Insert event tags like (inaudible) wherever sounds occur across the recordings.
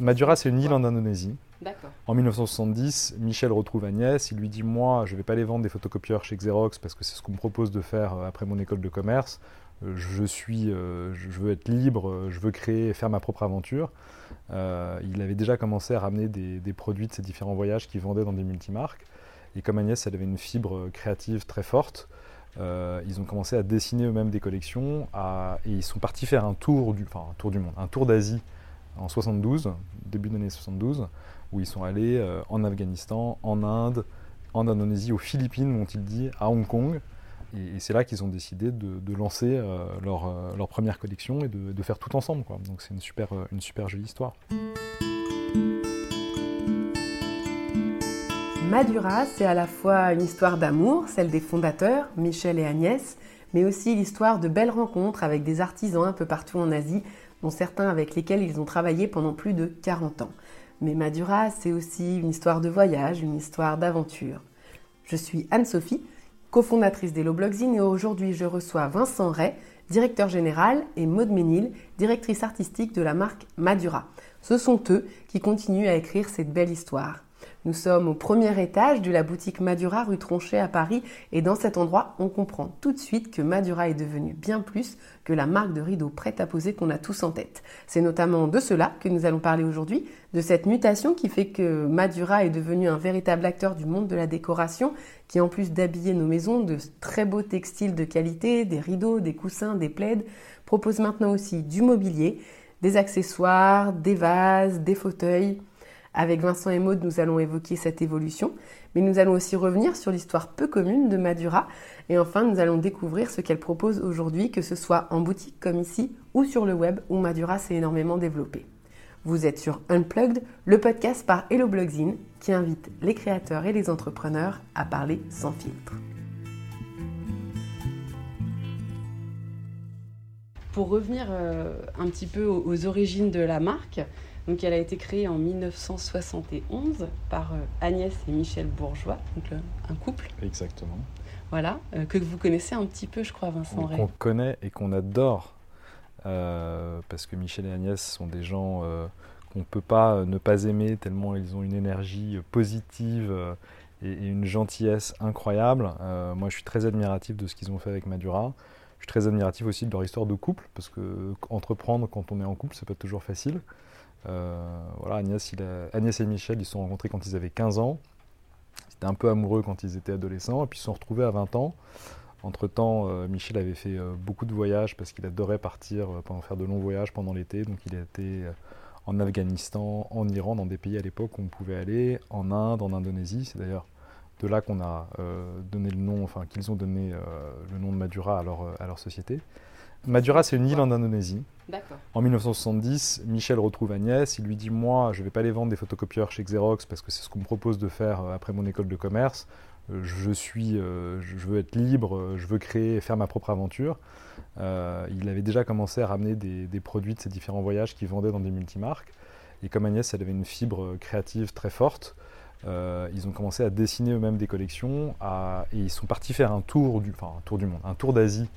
Madura, c'est une île en Indonésie. En 1970, Michel retrouve Agnès. Il lui dit Moi, je ne vais pas les vendre des photocopieurs chez Xerox parce que c'est ce qu'on me propose de faire euh, après mon école de commerce. Euh, Je, suis, euh, je veux être libre, je veux créer, faire ma propre aventure. Il avait déjà commencé à ramener des, des produits de ses différents voyages qu'il vendait dans des multimarques. Et comme Agnès, elle avait une fibre créative très forte, euh, ils ont commencé à dessiner eux-mêmes des collections à- et ils sont partis faire un tour du, enfin, un tour du monde, un tour d'Asie en 72, début de l'année 72, où ils sont allés euh, en Afghanistan, en Inde, en Indonésie, aux Philippines, m'ont-ils dit, à Hong Kong. Et, c'est là qu'ils ont décidé de, lancer euh, leur, euh, leur première collection et de, faire tout ensemble. Donc c'est une super jolie histoire. Madura, c'est à la fois une histoire d'amour, celle des fondateurs, Michel et Agnès, mais aussi l'histoire de belles rencontres avec des artisans un peu partout en Asie, dont certains avec lesquels ils ont travaillé pendant plus de 40 ans. Mais Madura, c'est aussi une histoire de voyage, une histoire d'aventure. Je suis Anne-Sophie, cofondatrice d'Hello Blogzine et aujourd'hui je reçois Vincent Ray, directeur général, et Maude Ménil, directrice artistique de la marque Madura. Ce sont eux qui continuent à écrire cette belle histoire. Nous sommes au premier étage de la boutique Madura rue Tronchet à Paris et dans cet endroit, on comprend tout de suite que Madura est devenu bien plus que la marque de rideaux prête à poser qu'on a tous en tête. C'est notamment de cela que nous allons parler aujourd'hui, de cette mutation qui fait que Madura est devenu un véritable acteur du monde de la décoration qui en plus d'habiller nos maisons de très beaux textiles de qualité, des rideaux, des coussins, des plaids, propose maintenant aussi du mobilier, des accessoires, des vases, des fauteuils. Avec Vincent et Maud, nous allons évoquer cette évolution, mais nous allons aussi revenir sur l'histoire peu commune de Madura. Et enfin, nous allons découvrir ce qu'elle propose aujourd'hui, que ce soit en boutique comme ici ou sur le web où Madura s'est énormément développée. Vous êtes sur Unplugged, le podcast par Hello Blogzine qui invite les créateurs et les entrepreneurs à parler sans filtre. Pour revenir euh, un petit peu aux origines de la marque, donc elle a été créée en 1971 par euh, Agnès et Michel Bourgeois, donc euh, un couple, Exactement. voilà, euh, que vous connaissez un petit peu, je crois, Vincent Ray. Qu'on connaît et qu'on adore. euh, parce que Michel et Agnès sont des gens euh, qu'on ne peut pas ne pas aimer tellement ils ont une énergie positive euh, et, et une gentillesse incroyable. Moi, je suis très admiratif de ce qu'ils ont fait avec Madura. Je suis très admiratif aussi de leur histoire de couple, parce que entreprendre quand on est en couple, c'est pas toujours facile. Euh, voilà, Agnès, et Michel, ils se sont rencontrés quand ils avaient 15 ans. Ils étaient un peu amoureux quand ils étaient adolescents, et puis ils se sont retrouvés à 20 ans. Entre-temps, euh, Michel avait fait euh, beaucoup de voyages parce qu'il adorait partir faire de longs voyages pendant l'été. Donc il a été en Afghanistan, en Iran, dans des pays à l'époque où on pouvait aller, en Inde, en Indonésie. C'est d'ailleurs de là qu'on a donné le nom, enfin qu'ils ont donné le nom de Madura à leur, à leur société. Madura, c'est une île en Indonésie. En 1970, Michel retrouve Agnès. Il lui dit Moi, je ne vais pas les vendre des photocopieurs chez Xerox parce que c'est ce qu'on me propose de faire euh, après mon école de commerce. Euh, Je, suis, euh, je veux être libre, je veux créer, faire ma propre aventure. Il avait déjà commencé à ramener des, produits de ses différents voyages qu'il vendait dans des multimarques. Et comme Agnès, elle avait une fibre créative très forte, ils ont commencé à dessiner eux-mêmes des collections et ils sont partis faire un tour du, enfin, un tour du monde, un tour d'Asie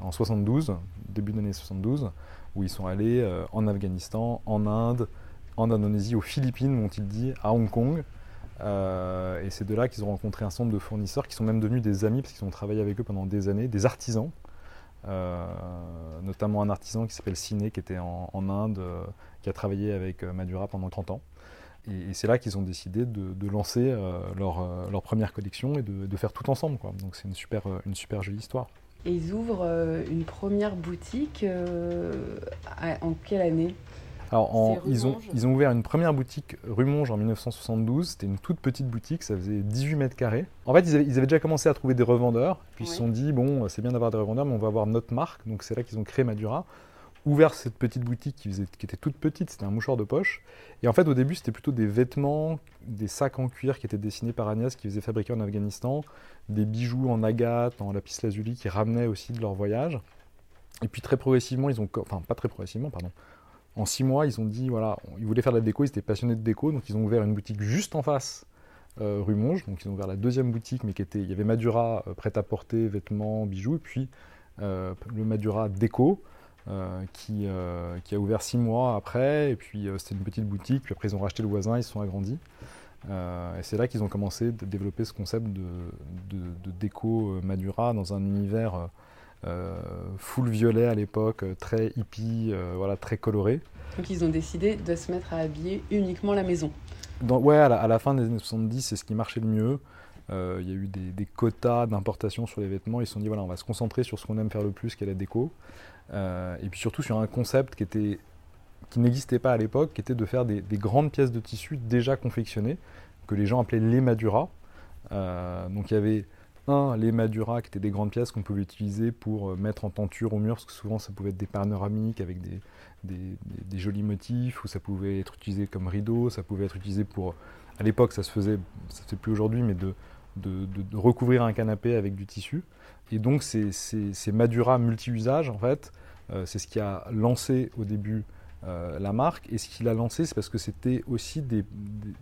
en 72, début de l'année 72, où ils sont allés euh, en Afghanistan, en Inde, en Indonésie, aux Philippines, m'ont-ils dit, à Hong Kong. Euh, et c'est de là qu'ils ont rencontré un certain de fournisseurs qui sont même devenus des amis parce qu'ils ont travaillé avec eux pendant des années, des artisans, euh, notamment un artisan qui s'appelle Ciné qui était en, Inde, qui a travaillé avec Madura pendant 30 ans. Et, c'est là qu'ils ont décidé de, lancer leur, première collection et de, faire tout ensemble. Donc c'est une super, une super jolie histoire. Et ils ouvrent euh, une première boutique euh, en quelle année? Alors, en- ils, ont, Monge ils ont ouvert une première boutique rue Monge en 1972. C'était une toute petite boutique, ça faisait 18 mètres carrés. En fait, ils avaient, ils avaient déjà commencé à trouver des revendeurs. Puis ils se sont dit, bon, c'est bien d'avoir des revendeurs, mais on va avoir notre marque. Donc c'est là qu'ils ont créé Madura. Ouvert cette petite boutique qui, faisait- qui était toute petite, c'était un mouchoir de poche. Et en fait, au début, c'était plutôt des vêtements, des sacs en cuir qui étaient dessinés par Agnès, qui faisaient fabriquer en Afghanistan, des bijoux en agate, en lapis lazuli, qui ramenaient aussi de leur voyage. Et puis très progressivement, ils ont, enfin pas très progressivement, pardon, en six mois, ils ont dit, voilà, ils voulaient faire de la déco, ils étaient passionnés de déco, donc ils ont ouvert une boutique juste en face, euh, rue Monge. Donc ils ont ouvert la deuxième boutique, mais qui était, il y avait Madura, euh, prêt-à-porter, vêtements, bijoux, et puis euh, le Madura déco. Qui, qui, a ouvert six mois après. Et puis c'était une petite boutique. Puis après ils ont racheté le voisin, ils se sont agrandis. et c'est là qu'ils ont commencé de développer ce concept de, de déco Madura dans un univers euh, full violet à l'époque, euh, très hippie, euh, voilà, très coloré. Donc ils ont décidé de se mettre à habiller uniquement la maison. Dans, ouais, à la, fin des années 70, c'est ce qui marchait le mieux. Il y a eu des, quotas d'importation sur les vêtements. Ils se sont dit, voilà, on va se concentrer sur ce qu'on aime faire le plus, qui est la déco. Et puis surtout sur un concept qui n'existait pas à l'époque, qui était de faire des, grandes pièces de tissu déjà confectionnées, que les gens appelaient les Madura. donc il y avait un, les Madura, qui étaient des grandes pièces qu'on pouvait utiliser pour euh, mettre en tenture au mur, parce que souvent ça pouvait être des panoramiques avec des, jolis motifs, ou ça pouvait être utilisé comme rideau, ça pouvait être utilisé pour. À l'époque, ça se faisait, ça se fait plus aujourd'hui, mais de, recouvrir un canapé avec du tissu. Et donc, ces, ces, Madura multi-usages, en fait, euh, c'est ce qui a lancé au début euh, la marque. Et ce qui l'a lancé, c'est parce que c'était aussi des,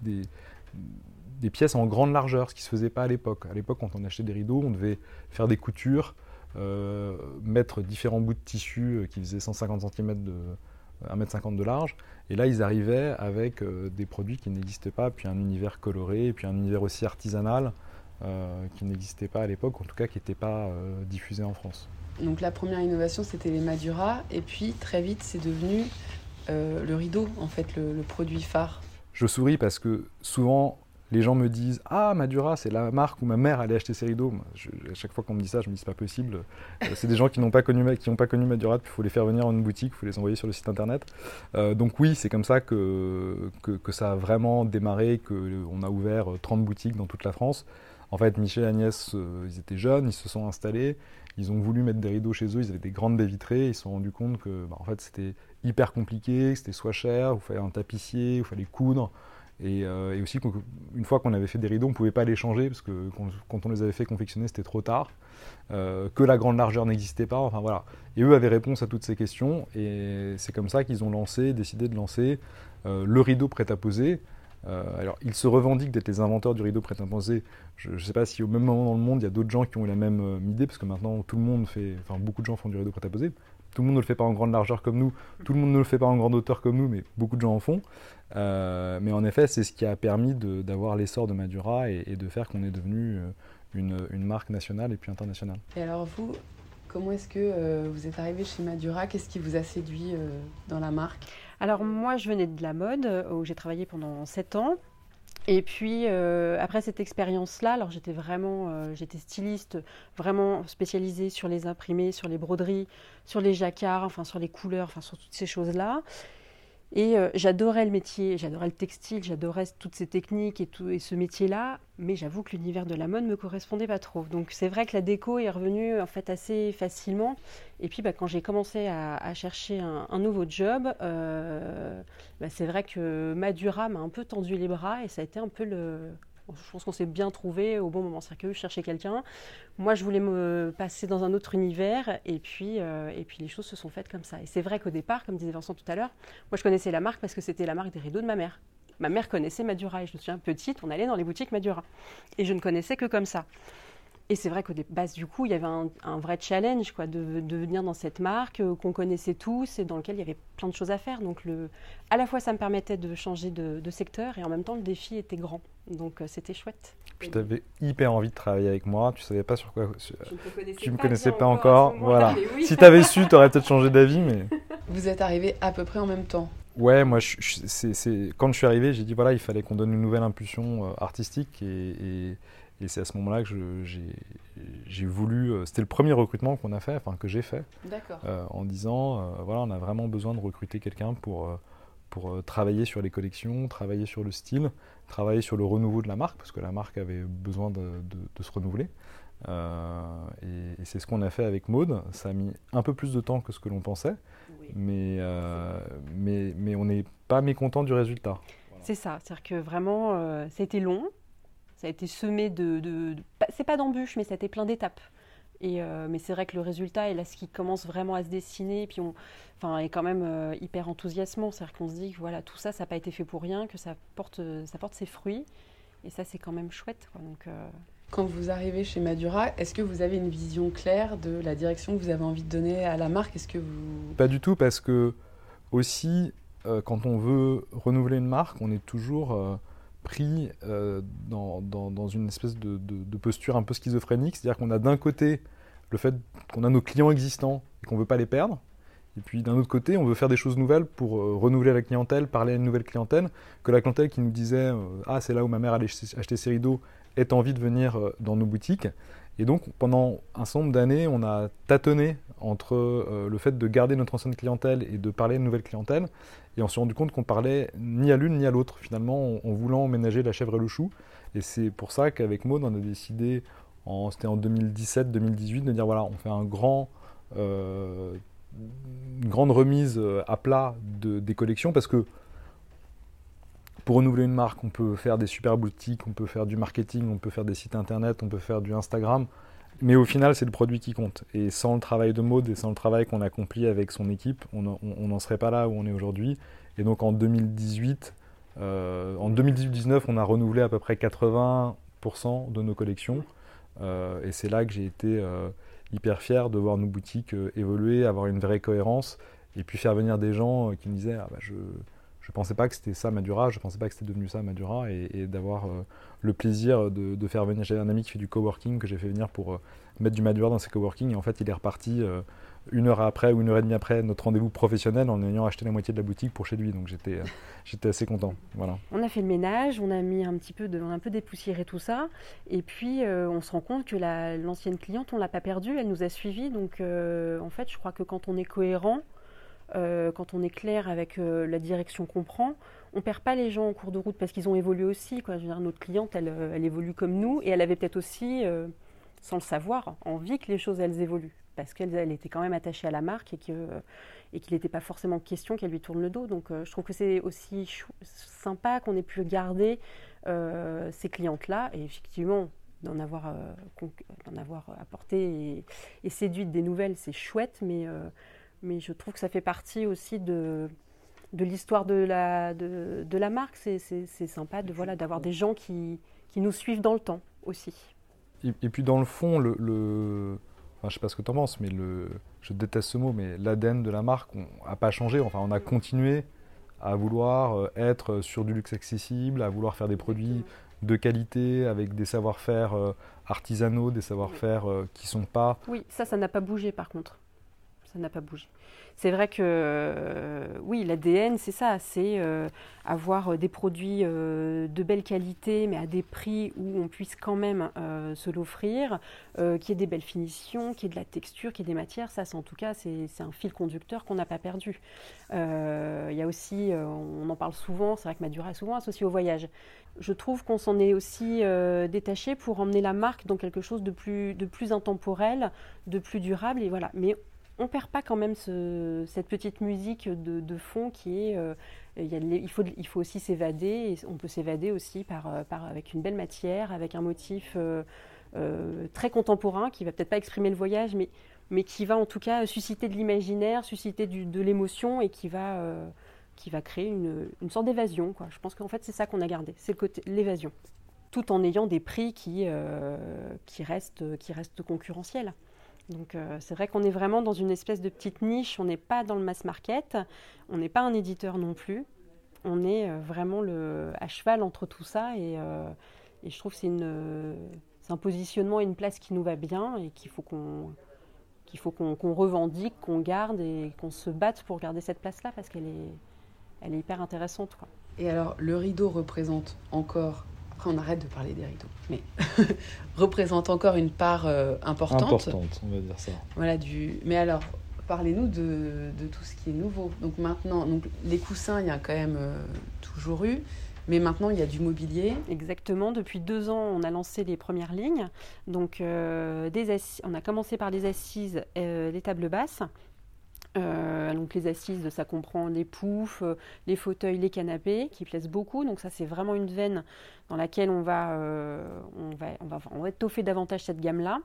des pièces en grande largeur, ce qui ne se faisait pas à l'époque. À l'époque, quand on achetait des rideaux, on devait faire des coutures, euh, mettre différents bouts de tissu qui faisaient 150 cm de 1m50 de large. Et là, ils arrivaient avec des produits qui n'existaient pas, puis un univers coloré, puis un univers aussi artisanal qui n'existait pas à l'époque, en tout cas qui n'était pas diffusé en France. Donc la première innovation, c'était les Madura, et puis très vite, c'est devenu le rideau, en fait, le produit phare. Je souris parce que souvent, les gens me disent Ah, Madura, c'est la marque où ma mère allait acheter ses rideaux. à chaque fois qu'on me dit ça, je me dis C'est pas possible. Euh, c'est des gens qui n'ont pas, connu, qui pas connu Madura, il faut les faire venir en une boutique, il faut les envoyer sur le site internet. Euh, donc, oui, c'est comme ça que, que, ça a vraiment démarré, qu'on a ouvert 30 boutiques dans toute la France. En fait, Michel et Agnès, euh, ils étaient jeunes, ils se sont installés, ils ont voulu mettre des rideaux chez eux, ils avaient des grandes baies vitrées, ils se sont rendus compte que bah, en fait, c'était hyper compliqué, c'était soit cher, il fallait un tapissier, il fallait coudre. Euh, et, aussi, une fois qu'on avait fait des rideaux, on ne pouvait pas les changer parce que quand, on les avait fait confectionner, c'était trop tard, euh, que la grande largeur n'existait pas. Enfin voilà. Et eux avaient réponse à toutes ces questions. Et c'est comme ça qu'ils ont lancé, décidé de lancer euh, le rideau prêt à poser. Alors, ils se revendiquent d'être les inventeurs du rideau prêt à poser. Je ne sais pas si au même moment dans le monde, il y a d'autres gens qui ont eu la même idée, parce que maintenant, tout le monde fait, enfin, beaucoup de gens font du rideau prêt à poser. Tout le monde ne le fait pas en grande largeur comme nous, tout le monde ne le fait pas en grande hauteur comme nous, mais beaucoup de gens en font. Euh, mais en effet, c'est ce qui a permis d'avoir l'essor de Madura et, de faire qu'on est devenu euh, une, marque nationale et puis internationale. Et alors vous, comment est-ce que euh, vous êtes arrivé chez Madura? Qu'est-ce qui vous a séduit dans la marque? Alors moi, je venais de la mode, où j'ai travaillé pendant 7 ans. Et puis après cette expérience-là, alors j'étais vraiment, j'étais styliste, vraiment spécialisée sur les imprimés, sur les broderies, sur les jacquards, enfin sur les couleurs, enfin sur toutes ces choses-là. Et euh, j'adorais le métier, j'adorais le textile, j'adorais toutes ces techniques et, tout, et ce métier-là, mais j'avoue que l'univers de la mode me correspondait pas trop. Donc c'est vrai que la déco est revenue en fait assez facilement. Et puis bah, quand j'ai commencé à, chercher un, nouveau job, euh, bah, c'est vrai que Madura m'a un peu tendu les bras et ça a été un peu le, je pense qu'on s'est bien trouvé au bon moment. C'est-à-dire que je cherchais quelqu'un. Moi, je voulais me passer dans un autre univers. Et puis, euh, et puis les choses se sont faites comme ça. Et c'est vrai qu'au départ, comme disait Vincent tout à l'heure, moi, je connaissais la marque parce que c'était la marque des rideaux de ma mère. Ma mère connaissait Madura. Et je me souviens, petite, on allait dans les boutiques Madura. Et je ne connaissais que comme ça. Et c'est vrai qu'au départ, du coup, il y avait un, vrai challenge quoi, de, venir dans cette marque euh, qu'on connaissait tous et dans lequel il y avait plein de choses à faire. Donc, le, à la fois, ça me permettait de changer de, secteur et en même temps, le défi était grand. Donc, euh, c'était chouette. Puis, tu avais hyper envie de travailler avec moi. Tu savais pas sur quoi. tu me connaissais pas, encore. voilà. Si tu avais su, tu aurais peut-être changé d'avis. mais... (laughs) Vous êtes arrivés à peu près en même temps Ouais, moi, je, quand je suis arrivé, j'ai dit voilà, il fallait qu'on donne une nouvelle impulsion euh, artistique et et c'est à ce moment-là que j'ai voulu. Euh, c'était le premier recrutement qu'on a fait, enfin que j'ai fait, euh, en disant euh, voilà, on a vraiment besoin de recruter quelqu'un pour, pour travailler sur les collections, travailler sur le style, travailler sur le renouveau de la marque, parce que la marque avait besoin de, de, se renouveler. et, c'est ce qu'on a fait avec Maude. Ça a mis un peu plus de temps que ce que l'on pensait, mais, mais, mais, on n'est pas mécontent du résultat. C'est ça, c'est-à-dire que vraiment, c'était long, ça a été semé de, c'est pas d'embûches, mais ça a été plein d'étapes. Et euh, mais c'est vrai que le résultat est là ce qui commence vraiment à se dessiner, et puis on, enfin, est quand même euh, hyper enthousiasmant. C'est-à-dire qu'on se dit que voilà, tout ça, ça n'a pas été fait pour rien, que ça porte, ça porte ses fruits, et ça c'est quand même chouette. Donc, euh, quand vous arrivez chez Madura, est-ce que vous avez une vision claire de la direction que vous avez envie de donner à la marque? Est-ce que vous Pas du tout, parce que aussi, euh, quand on veut renouveler une marque, on est toujours euh, pris euh, dans, dans, une espèce de, de, posture un peu schizophrénique, c'est-à-dire qu'on a d'un côté le fait qu'on a nos clients existants et qu'on ne veut pas les perdre, et puis d'un autre côté, on veut faire des choses nouvelles pour renouveler la clientèle, parler à une nouvelle clientèle, que la clientèle qui nous disait Ah, c'est là où ma mère allait acheter ses rideaux, ait envie de venir euh, dans nos boutiques. Et donc, pendant un certain nombre d'années, on a tâtonné entre euh, le fait de garder notre ancienne clientèle et de parler à une nouvelle clientèle. Et on s'est rendu compte qu'on parlait ni à l'une ni à l'autre, finalement, en, voulant ménager la chèvre et le chou. Et c'est pour ça qu'avec Maud, on a décidé, c'était en 2017-2018, de dire voilà, on fait euh, une grande remise à plat de, des collections parce que pour renouveler une marque, on peut faire des super boutiques, on peut faire du marketing, on peut faire des sites internet, on peut faire du Instagram. Mais au final, c'est le produit qui compte. Et sans le travail de mode et sans le travail qu'on accomplit avec son équipe, on n'en serait pas là où on est aujourd'hui. Et donc en 2018, euh, en 2019, on a renouvelé à peu près 80% de nos collections. Euh, et c'est là que j'ai été euh, hyper fier de voir nos boutiques évoluer, avoir une vraie cohérence, et puis faire venir des gens qui me disaient ah bah, je, je pensais pas que c'était ça Madura, je pensais pas que c'était devenu ça Madura, et, d'avoir euh, le plaisir de, faire venir. J'ai un ami qui fait du coworking que j'ai fait venir pour euh, mettre du Madura dans ses coworking, et en fait il est reparti euh, une heure après ou une heure et demie après notre rendez-vous professionnel en ayant acheté la moitié de la boutique pour chez lui, donc j'étais (laughs) j'étais assez content. Voilà. On a fait le ménage, on a mis un petit peu de, on a un peu dépoussiéré tout ça, et puis on se rend compte que l'ancienne cliente on l'a pas perdue, elle nous a suivis, donc en fait je crois que quand on est cohérent euh, quand on est clair avec euh, la direction qu'on prend, on perd pas les gens en cours de route parce qu'ils ont évolué aussi. Quoi. Je veux dire, notre cliente, elle, euh, elle, évolue comme nous et elle avait peut-être aussi, sans le savoir, envie que les choses elles évoluent parce qu'elle elle était quand même attachée à la marque et qu'il n'était pas forcément question qu'elle lui tourne le dos. Donc je trouve que c'est aussi sympa qu'on ait pu garder ces clientes-là et effectivement d'en avoir, d'en avoir apporté et, et, séduite des nouvelles, c'est chouette, mais mais je trouve que ça fait partie aussi de, de l'histoire de la, de, de la marque. C'est sympa de voilà d'avoir des gens qui, qui, nous suivent dans le temps aussi. Et, puis dans le fond, le, le... Enfin, je sais pas ce que tu en penses, mais le... je déteste ce mot, mais l'ADN de la marque n'a pas changé. Enfin, on a continué à vouloir euh, être sur du luxe accessible, à vouloir faire des produits de qualité avec des savoir-faire euh, artisanaux, des savoir-faire euh, qui sont pas. Oui, ça, ça n'a pas bougé par contre ça n'a pas bougé. C'est vrai que euh, oui, l'ADN, c'est ça, c'est euh, avoir euh, des produits de belle qualité, mais à des prix où on puisse quand même se l'offrir, qui ait des belles finitions, qui ait de la texture, qui ait des matières. Ça, en tout cas, c'est un fil conducteur qu'on n'a pas perdu. Il y a aussi, on en parle souvent, c'est vrai que Madura est souvent associé au voyage. Je trouve qu'on s'en est aussi détaché pour emmener la marque dans quelque chose de plus, de plus intemporel, de plus durable. Et voilà. Mais on perd pas quand même cette petite musique de, fond qui est. Euh, il, faut, il faut aussi s'évader. on peut s'évader aussi par, euh, par, avec une belle matière, avec un motif euh, très contemporain qui va peut-être pas exprimer le voyage, mais, mais qui va en tout cas susciter de l'imaginaire, susciter de l'émotion et qui va, qui va créer une, une sorte d'évasion. Je pense qu'en fait, c'est ça qu'on a gardé, c'est l'évasion, tout en ayant des prix qui, qui, restent, qui restent concurrentiels. Donc euh, c'est vrai qu'on est vraiment dans une espèce de petite niche, on n'est pas dans le mass market, on n'est pas un éditeur non plus, on est euh, vraiment le, à cheval entre tout ça et, euh, je trouve que c'est un positionnement et une place qui nous va bien et qu'il faut qu'on qu'il faut qu'on revendique, qu'on garde et qu'on se batte pour garder cette place-là parce qu'elle est, elle est hyper intéressante. Et alors le rideau représente encore on arrête de parler des rideaux, mais (laughs) représente encore une part euh, importante. Importante, on va dire ça. Voilà, du... Mais alors, parlez-nous de, tout ce qui est nouveau. Donc maintenant, donc, les coussins, il y a quand même euh, toujours eu. Mais maintenant, il y a du mobilier. Exactement. Depuis deux ans, on a lancé les premières lignes. Donc, euh, des on a commencé par les assises, les tables basses. Euh, donc les assises, ça comprend les poufs, euh, les fauteuils, les canapés, qui plaisent beaucoup. Donc ça, c'est vraiment une veine dans laquelle on va, euh, va, on étoffer davantage cette gamme-là,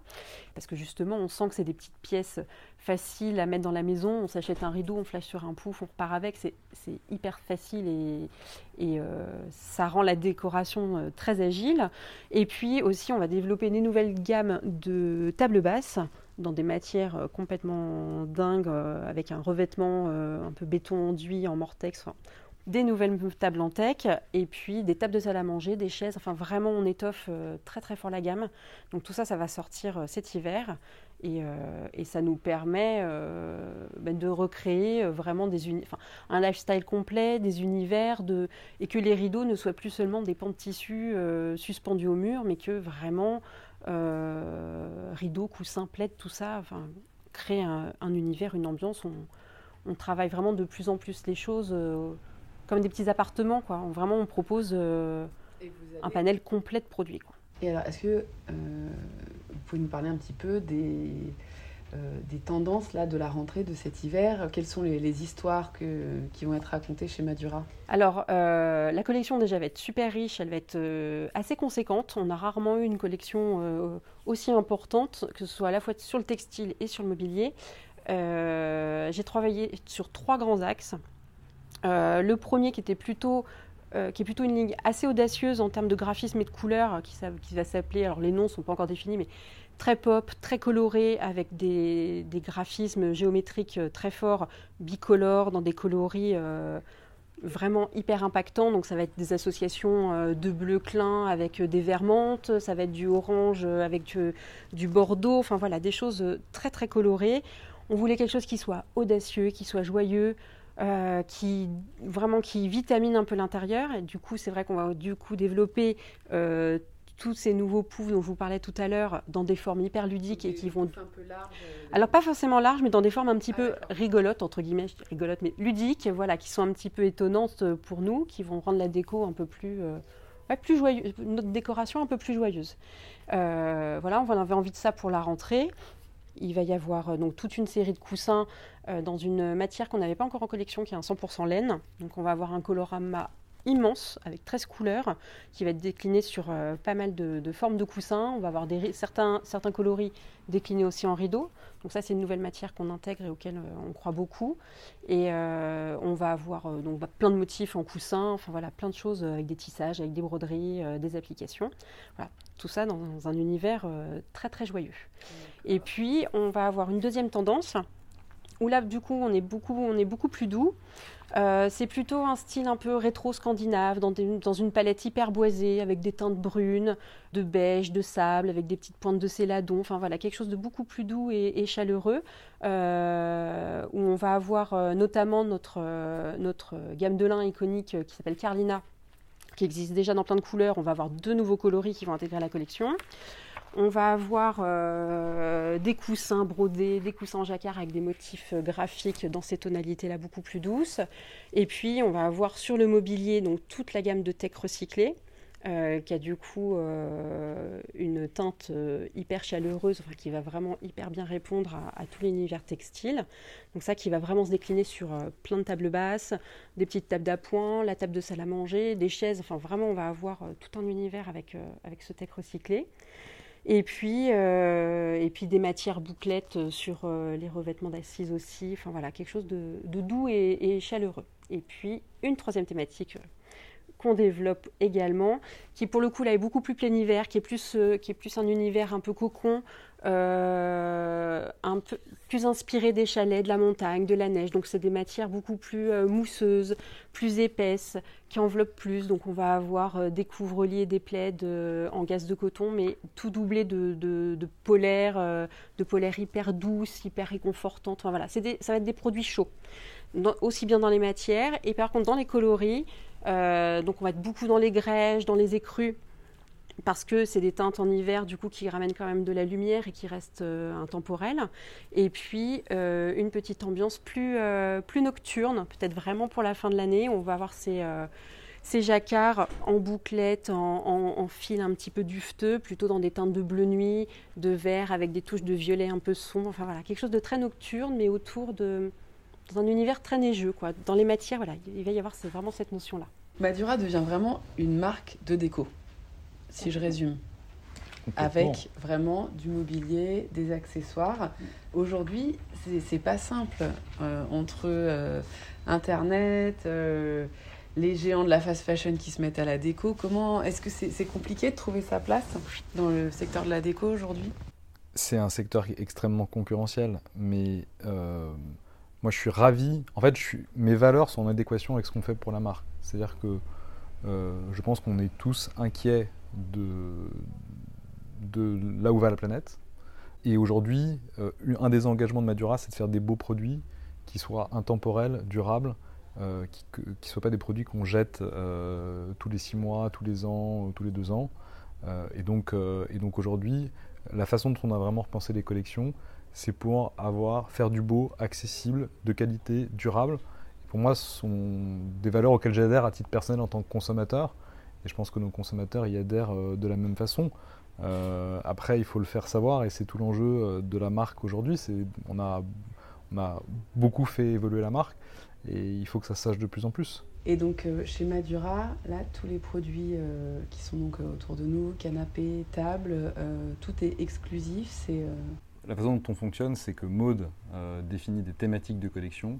parce que justement, on sent que c'est des petites pièces facile à mettre dans la maison. On s'achète un rideau, on flash sur un pouf, on repart avec. C'est hyper facile et, et euh, ça rend la décoration euh, très agile. Et puis aussi, on va développer des nouvelles gammes de tables basses dans des matières complètement dingues, avec un revêtement un peu béton enduit en mortex des nouvelles tables en tech et puis des tables de salle à manger, des chaises. Enfin, vraiment, on étoffe euh, très très fort la gamme. Donc tout ça, ça va sortir euh, cet hiver et, euh, et, ça nous permet ben, de recréer vraiment des enfin, un lifestyle complet, des univers de, et que les rideaux ne soient plus seulement des pans de tissu suspendus au mur, mais que vraiment rideaux, coussins, plaids, tout ça, enfin, créer un, univers, une ambiance. On, travaille vraiment de plus en plus les choses comme des petits appartements. Quoi. vraiment, on propose euh, un panel complet de produits. Quoi. Et alors, est-ce que euh, vous pouvez nous parler un petit peu des, euh, des tendances là, de la rentrée de cet hiver? Quelles sont les, histoires que, qui vont être racontées chez Madura? Alors, la collection déjà va être super riche, elle va être assez conséquente. On a rarement eu une collection aussi importante, que ce soit à la fois sur le textile et sur le mobilier. J'ai travaillé sur trois grands axes. Euh, le premier qui était plutôt euh, qui est plutôt une ligne assez audacieuse en termes de graphisme et de couleurs, qui, va s'appeler, alors les noms ne sont pas encore définis, mais très pop, très coloré, avec des, graphismes géométriques euh, très forts, bicolores, dans des coloris vraiment hyper impactants. Donc ça va être des associations de bleu clin avec des vermentes, ça va être du orange avec du bordeaux, enfin voilà, des choses très très colorées. On voulait quelque chose qui soit audacieux, qui soit joyeux, euh, qui vraiment qui vitamine un peu l'intérieur. Et du coup, c'est vrai qu'on va du coup développer euh, tous ces nouveaux poufs dont je vous parlais tout à l'heure dans des formes hyper ludiques et qui vont. Un peu larges, euh, Alors pas forcément larges, mais dans des formes un petit ah, peu rigolotes entre guillemets, rigolotes mais ludiques, voilà, qui sont un petit peu étonnantes pour nous, qui vont rendre la déco un peu plus. plus joyeuse, notre décoration un peu plus joyeuse. voilà, on avait envie de ça pour la rentrée. Il va y avoir donc toute une série de coussins euh, dans une matière qu'on n'avait pas encore en collection, qui est un 100% laine. Donc on va avoir un colorama immense avec 13 couleurs qui va être décliné sur euh, pas mal de, formes de coussins. On va avoir des, certains, certains coloris déclinés aussi en rideaux. Donc ça c'est une nouvelle matière qu'on intègre et auquel euh, on croit beaucoup. Et on va avoir donc bah, plein de motifs en coussins, enfin voilà, plein de choses avec des tissages, avec des broderies, des applications. Voilà, tout ça dans un univers très très joyeux. Et puis on va avoir une deuxième tendance où là, du coup, on est beaucoup, on est beaucoup plus doux. Euh, c'est plutôt un style un peu rétro-scandinave, dans, dans, une palette hyper boisée, avec des teintes brunes, de beige, de sable, avec des petites pointes de céladon. Enfin voilà, quelque chose de beaucoup plus doux et, chaleureux, euh, où on va avoir euh, notamment notre, notre gamme de lin iconique qui s'appelle Carlina, qui existe déjà dans plein de couleurs. On va avoir deux nouveaux coloris qui vont intégrer la collection. On va avoir euh, des coussins brodés, des coussins jacquard avec des motifs euh, graphiques dans ces tonalités-là beaucoup plus douces. Et puis, on va avoir sur le mobilier donc toute la gamme de tech recyclée. Euh, qui a du coup une teinte hyper chaleureuse, qui va vraiment hyper bien répondre à, tout l'univers textile. Donc ça qui va vraiment se décliner sur plein de tables basses, des petites tables d'appoint, la table de salle à manger, des chaises, enfin vraiment on va avoir tout un univers avec, avec ce tech recyclé. Et puis, euh, et puis des matières bouclettes sur euh, les revêtements d'assises aussi. Enfin voilà, quelque chose de, doux et, chaleureux. Et puis une troisième thématique euh, qu'on développe également, qui pour le coup là est beaucoup plus plein hiver, qui est plus, qui est plus un univers un peu cocon, euh, un peu plus inspiré des chalets, de la montagne, de la neige. Donc c'est des matières beaucoup plus euh, mousseuses, plus épaisses, qui enveloppent plus. Donc on va avoir euh, des couvre-liers, des plaids en gaz de coton, mais tout doublé de, de, de polaires, de polaires hyper douces, hyper réconfortantes. Enfin, voilà, des, ça va être des produits chauds, aussi bien dans les matières et par contre dans les coloris. Donc on va être beaucoup dans les grèges, dans les écrus parce que c'est des teintes en hiver du coup qui ramènent quand même de la lumière et qui restent euh, intemporelles. Et puis euh, une petite ambiance plus, euh, nocturne, peut-être vraiment pour la fin de l'année. On va avoir ces, ces jacquards en bouclette, en, fil un petit peu dufteux, plutôt dans des teintes de bleu nuit, de vert avec des touches de violet un peu sombre. Enfin voilà, quelque chose de très nocturne, mais autour de dans un univers très neigeux quoi. Dans les matières, voilà, il va y avoir vraiment cette notion là. Madura devient vraiment une marque de déco si je résume. avec vraiment du mobilier, des accessoires. Aujourd'hui, c'est pas simple euh, entre euh, Internet, euh, les géants de la fast fashion qui se mettent à la déco. Comment est-ce que c'est compliqué de trouver sa place dans le secteur de la déco aujourd'hui? C'est un secteur extrêmement concurrentiel, mais moi je suis ravi. En fait, mes valeurs sont en adéquation avec ce qu'on fait pour la marque. C'est-à-dire que je pense qu'on est tous inquiets de, là où va la planète. Et aujourd'hui, euh, un des engagements de Madura, c'est de faire des beaux produits qui soient intemporels, durables, euh, qui ne soient pas des produits qu'on jette euh, tous les six mois, tous les ans, tous les deux ans. et donc, et donc aujourd'hui, la façon dont on a vraiment repensé les collections, c'est pour avoir, faire du beau, accessible, de qualité, durable. pour moi, ce sont des valeurs auxquelles j'adhère à titre personnel en tant que consommateur. Et je pense que nos consommateurs y adhèrent de la même façon. Euh, après, il faut le faire savoir et c'est tout l'enjeu euh, de la marque aujourd'hui. On a, beaucoup fait évoluer la marque et il faut que ça se sache de plus en plus. Et donc euh, chez Madura, là, tous les produits qui sont donc autour de nous, canapé, table, tout est exclusif. La façon dont on fonctionne, c'est que Maude définit des thématiques de collection.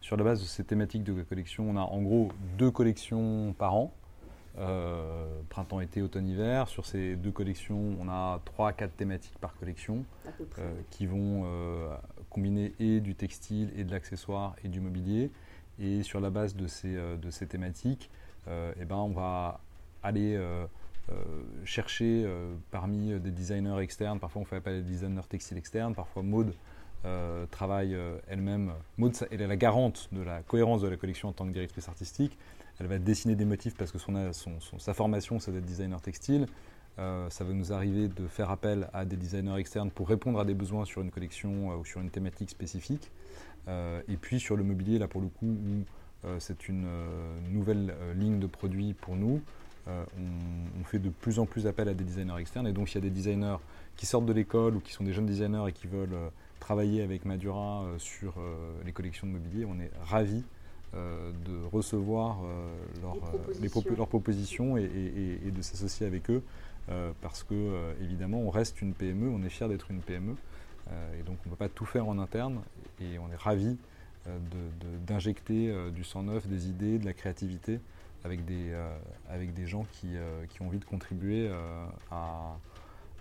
Sur la base de ces thématiques de collection, on a en gros deux collections par an. Euh, printemps, été, automne, hiver. Sur ces deux collections, on a 3 quatre thématiques par collection euh, qui vont euh, combiner et du textile et de l'accessoire et du mobilier. Et sur la base de ces, de ces thématiques, eh ben, on va aller chercher parmi des designers externes, parfois on fait appel à des designers textiles externes, parfois Maude travaille elle-même. Maude, elle est la garante de la cohérence de la collection en tant que directrice artistique elle va dessiner des motifs parce que son, sa formation, c'est d'être designer textile. Euh, ça va nous arriver de faire appel à des designers externes pour répondre à des besoins sur une collection euh, ou sur une thématique spécifique. Euh, et puis sur le mobilier, là pour le coup, où c'est une nouvelle ligne de produits pour nous, on, fait de plus en plus appel à des designers externes. Et donc il y a des designers qui sortent de l'école ou qui sont des jeunes designers et qui veulent travailler avec Madura sur les collections de mobilier. On est ravis euh, de recevoir euh, euh, leurs propositions et, de s'associer avec eux parce que évidemment on reste une PME, on est fier d'être une PME et donc on ne peut pas tout faire en interne et on est ravi d'injecter du sang neuf, des idées, de la créativité avec des, avec des gens qui, qui, ont envie de contribuer à,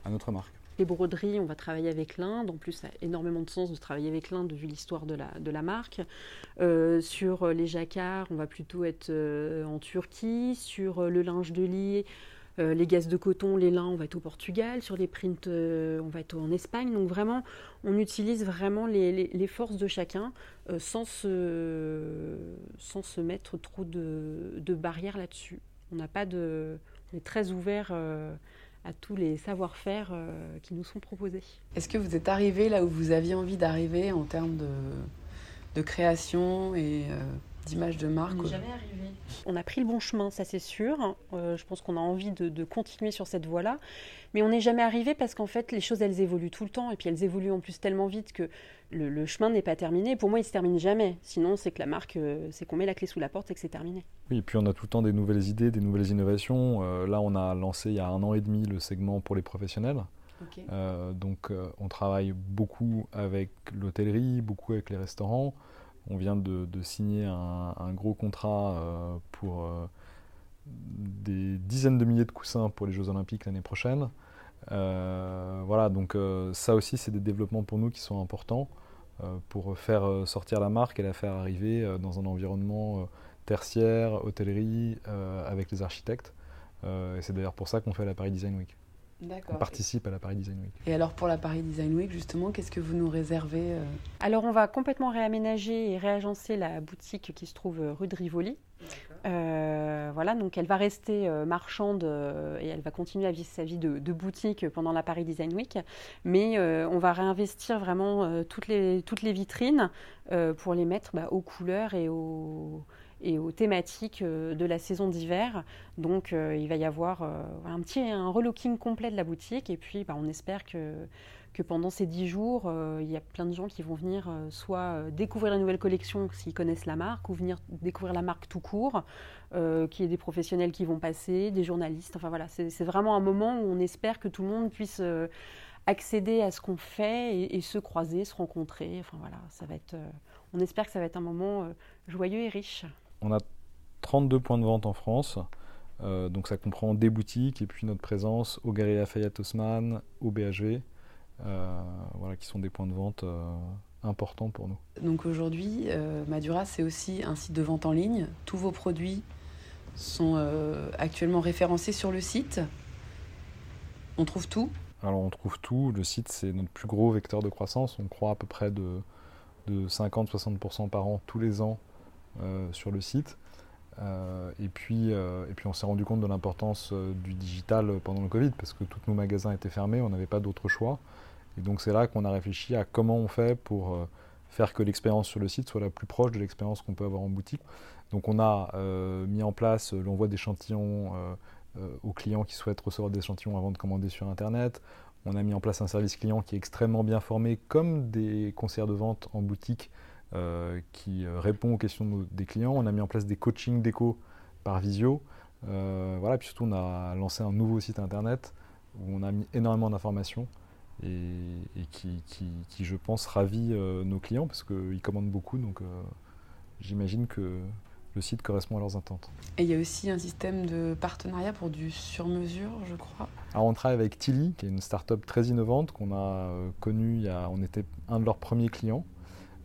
à notre marque. Les broderies, on va travailler avec l'Inde. En plus, ça a énormément de sens de travailler avec l'Inde vu l'histoire de la, de la marque. Euh, sur les jacquards, on va plutôt être euh, en Turquie. Sur euh, le linge de lit, les gaz de coton, les lins, on va être au Portugal. Sur les prints, on va être en Espagne. Donc vraiment, on utilise vraiment les, forces de chacun sans, se, sans se mettre trop de, barrières là-dessus. On n'a pas de... On est très ouvert à tous les savoir-faire euh, qui nous sont proposés. Est-ce que vous êtes arrivé là où vous aviez envie d'arriver en termes de, création et euh, d'image de marque On n'est jamais arrivé. On a pris le bon chemin, ça c'est sûr. Euh, je pense qu'on a envie de, de, continuer sur cette voie-là. Mais on n'est jamais arrivé parce qu'en fait, les choses, elles évoluent tout le temps. Et puis elles évoluent en plus tellement vite que le, chemin n'est pas terminé. Pour moi, il se termine jamais. Sinon, c'est que la marque, euh, c'est qu'on met la clé sous la porte et que c'est terminé. Oui, et puis on a tout le temps des nouvelles idées, des nouvelles innovations. Euh, là, on a lancé il y a un an et demi le segment pour les professionnels. Euh, donc, on travaille beaucoup avec l'hôtellerie, beaucoup avec les restaurants. On vient de, signer un, gros contrat pour des dizaines de milliers de coussins pour les Jeux Olympiques l'année prochaine. voilà, donc ça aussi, c'est des développements pour nous qui sont importants. Euh, pour faire euh, sortir la marque et la faire arriver euh, dans un environnement tertiaire, hôtellerie, avec les architectes. et c'est d'ailleurs pour ça qu'on fait la Paris Design Week. On participe à la Paris Design Week. Et alors pour la Paris Design Week, justement, qu'est-ce que vous nous réservez Alors on va complètement réaménager et réagencer la boutique qui se trouve rue de Rivoli. Euh, voilà, donc elle va rester euh, marchande euh, et elle va continuer à vivre sa vie de, boutique pendant la Paris Design Week. Mais on va réinvestir vraiment toutes, les, toutes les vitrines pour les mettre bah, aux couleurs et aux, et aux thématiques de la saison d'hiver. Donc il va y avoir un petit un relooking complet de la boutique et puis bah, on espère que pendant ces dix jours, euh, il y a plein de gens qui vont venir euh, soit euh, découvrir la nouvelle collection s'ils connaissent la marque, ou venir découvrir la marque tout court, qu'il y ait des professionnels qui vont passer, des journalistes. Enfin voilà, c'est vraiment un moment où on espère que tout le monde puisse accéder à ce qu'on fait et, se croiser, se rencontrer. Enfin voilà, ça va être. on espère que ça va être un moment joyeux et riche. On a 32 points de vente en France. donc ça comprend des boutiques et puis notre présence au Galeries Lafayette Haussmann, au BHV. Euh, voilà, qui sont des points de vente euh, importants pour nous. Donc aujourd'hui, euh, Madura, c'est aussi un site de vente en ligne. Tous vos produits sont actuellement référencés sur le site. On trouve tout? Alors on trouve tout. Le site, c'est notre plus gros vecteur de croissance. On croit à peu près de, de 50-60% par an tous les ans sur le site. et, puis, et puis on s'est rendu compte de l'importance du digital pendant le Covid parce que tous nos magasins étaient fermés, on n'avait pas d'autre choix. Et donc c'est là qu'on a réfléchi à comment on fait pour euh, faire que l'expérience sur le site soit la plus proche de l'expérience qu'on peut avoir en boutique. Donc on a euh, mis en place l'envoi d'échantillons euh, aux clients qui souhaitent recevoir des échantillons avant de commander sur Internet. On a mis en place un service client qui est extrêmement bien formé, comme des conseillers de vente en boutique qui répond aux questions des clients. On a mis en place des coachings déco par visio. voilà, puis surtout on a lancé un nouveau site internet où on a mis énormément d'informations et, qui, qui, je pense, ravit euh, nos clients parce qu'ils commandent beaucoup. Donc, euh, j'imagine que le site correspond à leurs attentes. Et il y a aussi un système de partenariat pour du sur-mesure, je crois. Alors, on travaille avec Tilly, qui est une start-up très innovante qu'on a euh, connue. Il y a, on était un de leurs premiers clients.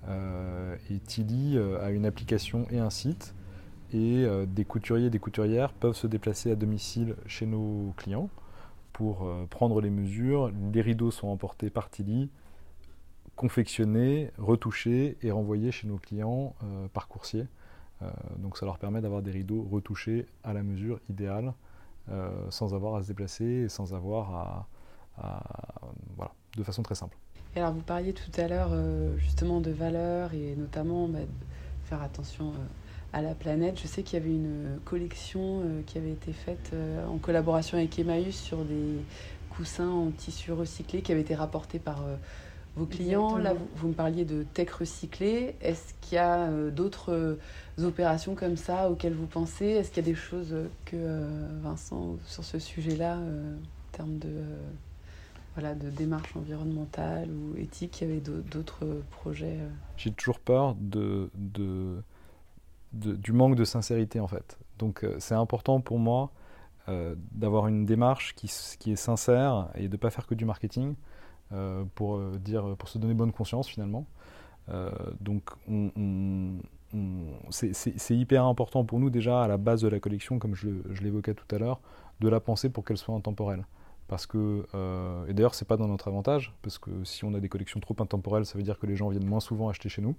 Et Tilly a une application et un site. Et des couturiers et des couturières peuvent se déplacer à domicile chez nos clients pour euh, prendre les mesures. Les rideaux sont emportés par Tilly, confectionnés, retouchés et renvoyés chez nos clients euh, par coursier. Euh, donc ça leur permet d'avoir des rideaux retouchés à la mesure idéale, sans avoir à se déplacer et sans avoir à, voilà, de façon très simple. Et alors vous parliez tout à l'heure justement de valeurs et notamment bah, faire attention à la planète. Je sais qu'il y avait une collection euh, qui avait été faite euh, en collaboration avec Emmaüs sur des coussins en tissu recyclé qui avaient été rapportés par euh, vos clients. Là, vous, me parliez de tech recyclé. Est-ce qu'il y a d'autres opérations comme ça auxquelles vous pensez? Est-ce qu'il y a des choses que Vincent, sur ce sujet-là, en termes de, voilà, de démarche environnementale ou éthique, il y avait d'autres projets J'ai toujours peur de, du manque de sincérité en fait. Donc euh, c'est important pour moi euh, d'avoir une démarche qui, qui, est sincère et de ne pas faire que du marketing euh, pour, dire, pour se donner bonne conscience finalement. donc c'est hyper important pour nous déjà à la base de la collection, comme je l'évoquais tout à l'heure, de la penser pour qu'elle soit intemporelle. Parce que, euh, et d'ailleurs, c'est pas dans notre avantage, parce que si on a des collections trop intemporelles, ça veut dire que les gens viennent moins souvent acheter chez nous.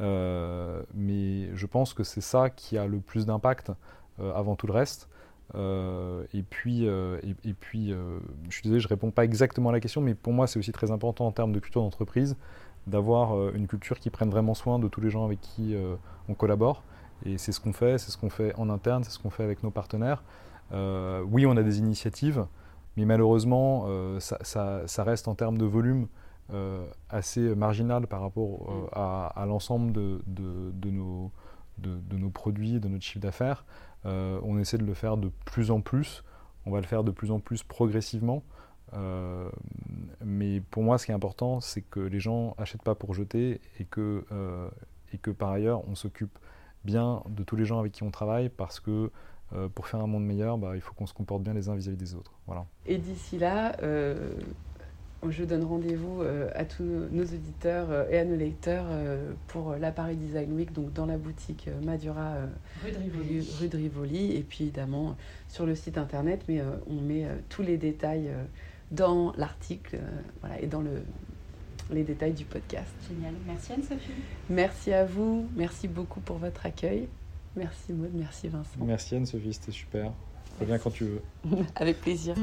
Euh, mais je pense que c'est ça qui a le plus d'impact euh, avant tout le reste. et puis, et, puis je suis désolé, je réponds pas exactement à la question, mais pour moi, c'est aussi très important en termes de culture d'entreprise d'avoir une culture qui prenne vraiment soin de tous les gens avec qui on collabore. Et c'est ce qu'on fait, c'est ce qu'on fait en interne, c'est ce qu'on fait avec nos partenaires. oui, on a des initiatives. Mais malheureusement, euh, ça, reste en termes de volume euh, assez marginal par rapport euh, mm. à, l'ensemble de, nos, de, nos, produits, de notre chiffre d'affaires. on essaie de le faire de plus en plus. On va le faire de plus en plus progressivement. mais pour moi, ce qui est important, c'est que les gens n'achètent pas pour jeter et que, et que par ailleurs, on s'occupe bien de tous les gens avec qui on travaille parce que euh, pour faire un monde meilleur, bah, il faut qu'on se comporte bien les uns vis-à-vis des autres. Voilà. Et d'ici là, euh, je donne rendez-vous euh, à tous nos auditeurs et à nos lecteurs pour la Paris Design Week, donc dans la boutique Madura rue, de Rivoli. rue, de Rivoli. Et puis évidemment sur le site internet, mais on met tous les détails dans l'article voilà, et dans le, les détails du podcast. Génial. Merci Anne-Sophie. Merci à vous. Merci beaucoup pour votre accueil. Merci Maud, merci Vincent. Merci Anne-Sophie, c'était super. Reviens quand tu veux. (laughs) Avec plaisir.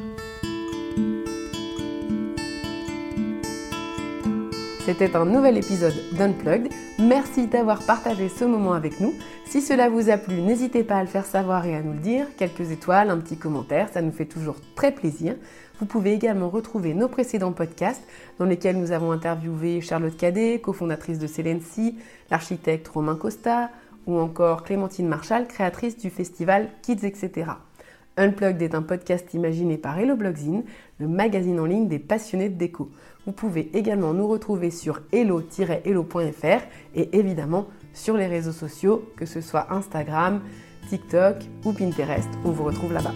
C'était un nouvel épisode d'Unplugged. Merci d'avoir partagé ce moment avec nous. Si cela vous a plu, n'hésitez pas à le faire savoir et à nous le dire. Quelques étoiles, un petit commentaire, ça nous fait toujours très plaisir. Vous pouvez également retrouver nos précédents podcasts dans lesquels nous avons interviewé Charlotte Cadet, cofondatrice de Celency, l'architecte Romain Costa ou encore Clémentine Marchal, créatrice du festival Kids, etc. Unplugged est un podcast imaginé par Hello Blogzine, le magazine en ligne des passionnés de déco. Vous pouvez également nous retrouver sur hello-hello.fr et évidemment sur les réseaux sociaux, que ce soit Instagram, TikTok ou Pinterest. On vous retrouve là-bas.